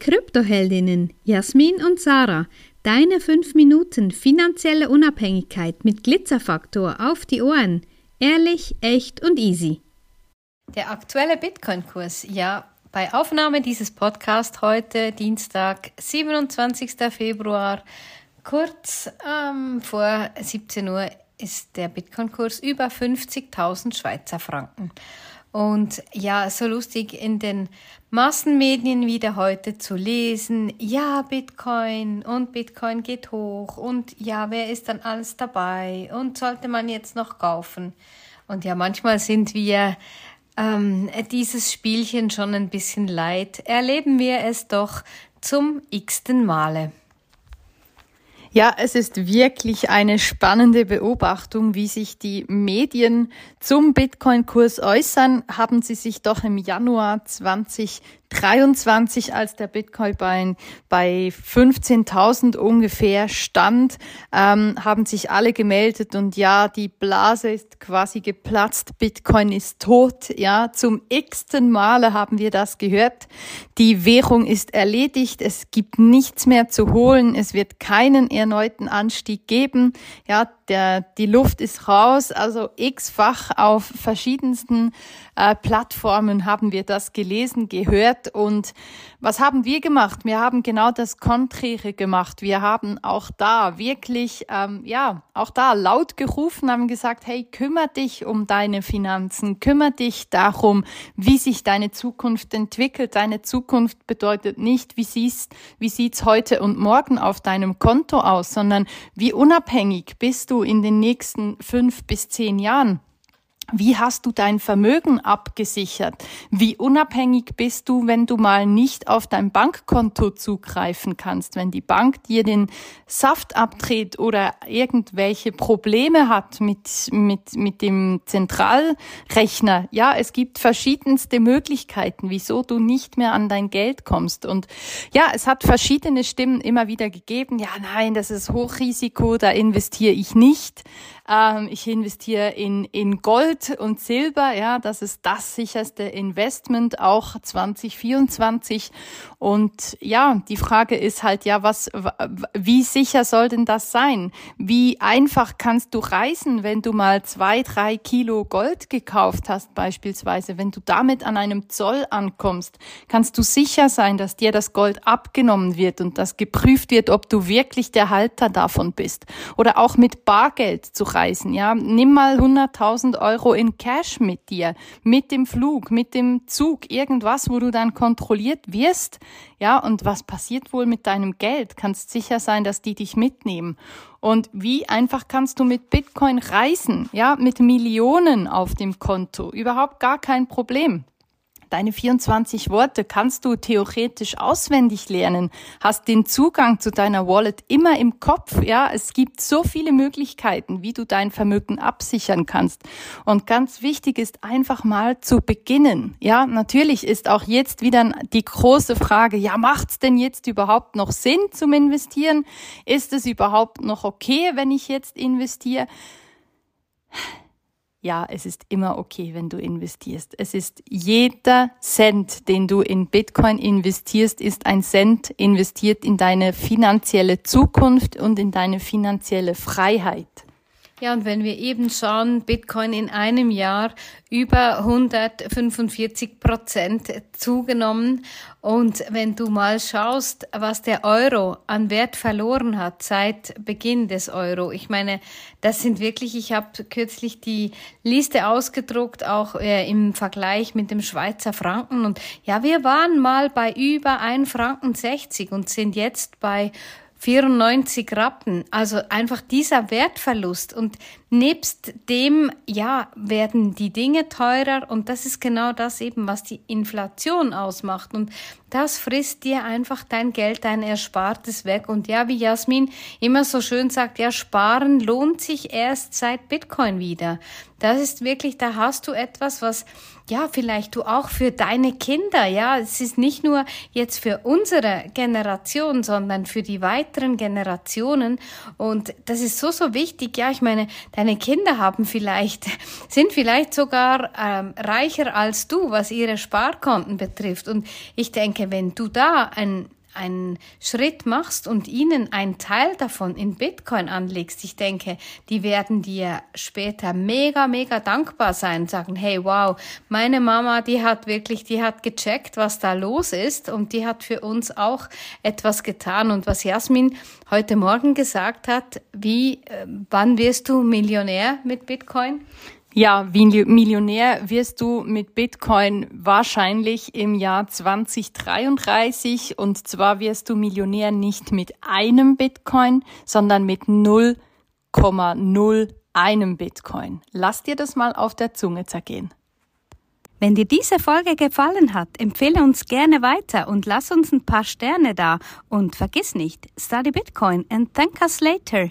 Kryptoheldinnen Jasmin und Sarah. Deine 5 Minuten finanzielle Unabhängigkeit mit Glitzerfaktor auf die Ohren. Ehrlich, echt und easy. Der aktuelle Bitcoin-Kurs, ja, bei Aufnahme dieses Podcasts heute, Dienstag, 27. Februar, kurz ähm, vor 17 Uhr, ist der Bitcoin-Kurs über 50.000 Schweizer Franken. Und ja, so lustig in den Massenmedien wieder heute zu lesen, ja, Bitcoin und Bitcoin geht hoch und ja, wer ist dann alles dabei und sollte man jetzt noch kaufen? Und ja, manchmal sind wir ähm, dieses Spielchen schon ein bisschen leid. Erleben wir es doch zum x-ten Male. Ja, es ist wirklich eine spannende Beobachtung, wie sich die Medien zum Bitcoin-Kurs äußern. Haben sie sich doch im Januar 20 23, als der Bitcoin bei, bei 15.000 ungefähr stand, ähm, haben sich alle gemeldet und ja, die Blase ist quasi geplatzt, Bitcoin ist tot, ja, zum x-ten Male haben wir das gehört. Die Währung ist erledigt, es gibt nichts mehr zu holen, es wird keinen erneuten Anstieg geben, ja, der, die Luft ist raus, also x-fach auf verschiedensten äh, Plattformen haben wir das gelesen, gehört und was haben wir gemacht? Wir haben genau das Konträre gemacht. Wir haben auch da wirklich, ähm, ja, auch da laut gerufen, haben gesagt, hey, kümmere dich um deine Finanzen, kümmere dich darum, wie sich deine Zukunft entwickelt. Deine Zukunft bedeutet nicht, wie siehst, wie sieht's heute und morgen auf deinem Konto aus, sondern wie unabhängig bist du in den nächsten fünf bis zehn Jahren. Wie hast du dein Vermögen abgesichert? Wie unabhängig bist du, wenn du mal nicht auf dein Bankkonto zugreifen kannst, wenn die Bank dir den Saft abdreht oder irgendwelche Probleme hat mit, mit, mit dem Zentralrechner? Ja, es gibt verschiedenste Möglichkeiten, wieso du nicht mehr an dein Geld kommst. Und ja, es hat verschiedene Stimmen immer wieder gegeben. Ja, nein, das ist Hochrisiko, da investiere ich nicht. Ähm, ich investiere in, in Gold und Silber. Ja, das ist das sicherste Investment auch 2024. Und ja, die Frage ist halt ja, was, wie sicher soll denn das sein? Wie einfach kannst du reisen, wenn du mal zwei, drei Kilo Gold gekauft hast, beispielsweise? Wenn du damit an einem Zoll ankommst, kannst du sicher sein, dass dir das Gold abgenommen wird und dass geprüft wird, ob du wirklich der Halter davon bist. Oder auch mit Bargeld zu reisen reisen, ja. Nimm mal 100.000 Euro in Cash mit dir, mit dem Flug, mit dem Zug, irgendwas, wo du dann kontrolliert wirst, ja. Und was passiert wohl mit deinem Geld? Kannst sicher sein, dass die dich mitnehmen. Und wie einfach kannst du mit Bitcoin reisen, ja, mit Millionen auf dem Konto? Überhaupt gar kein Problem. Deine 24 Worte kannst du theoretisch auswendig lernen, hast den Zugang zu deiner Wallet immer im Kopf. Ja, es gibt so viele Möglichkeiten, wie du dein Vermögen absichern kannst. Und ganz wichtig ist einfach mal zu beginnen. Ja, natürlich ist auch jetzt wieder die große Frage, ja, macht's denn jetzt überhaupt noch Sinn zum Investieren? Ist es überhaupt noch okay, wenn ich jetzt investiere? Ja, es ist immer okay, wenn du investierst. Es ist jeder Cent, den du in Bitcoin investierst, ist ein Cent investiert in deine finanzielle Zukunft und in deine finanzielle Freiheit. Ja, und wenn wir eben schauen, Bitcoin in einem Jahr über 145 Prozent zugenommen. Und wenn du mal schaust, was der Euro an Wert verloren hat seit Beginn des Euro, ich meine, das sind wirklich, ich habe kürzlich die Liste ausgedruckt, auch äh, im Vergleich mit dem Schweizer Franken. Und ja, wir waren mal bei über 1 Franken 60 und sind jetzt bei 94 Rappen. Also einfach dieser Wertverlust. Und nebst dem, ja, werden die Dinge teurer. Und das ist genau das eben, was die Inflation ausmacht. Und das frisst dir einfach dein Geld, dein Erspartes weg. Und ja, wie Jasmin immer so schön sagt, ja, sparen lohnt sich erst seit Bitcoin wieder. Das ist wirklich, da hast du etwas, was ja, vielleicht du auch für deine Kinder, ja, es ist nicht nur jetzt für unsere Generation, sondern für die weiteren Generationen und das ist so, so wichtig, ja, ich meine, deine Kinder haben vielleicht, sind vielleicht sogar ähm, reicher als du, was ihre Sparkonten betrifft. Und ich denke, wenn du da ein einen Schritt machst und ihnen einen Teil davon in Bitcoin anlegst, ich denke, die werden dir später mega, mega dankbar sein sagen, hey, wow, meine Mama, die hat wirklich, die hat gecheckt, was da los ist und die hat für uns auch etwas getan. Und was Jasmin heute Morgen gesagt hat, wie, äh, wann wirst du Millionär mit Bitcoin? Ja, wie Millionär wirst du mit Bitcoin wahrscheinlich im Jahr 2033 und zwar wirst du Millionär nicht mit einem Bitcoin, sondern mit 0,01 Bitcoin. Lass dir das mal auf der Zunge zergehen. Wenn dir diese Folge gefallen hat, empfehle uns gerne weiter und lass uns ein paar Sterne da und vergiss nicht, study Bitcoin and thank us later.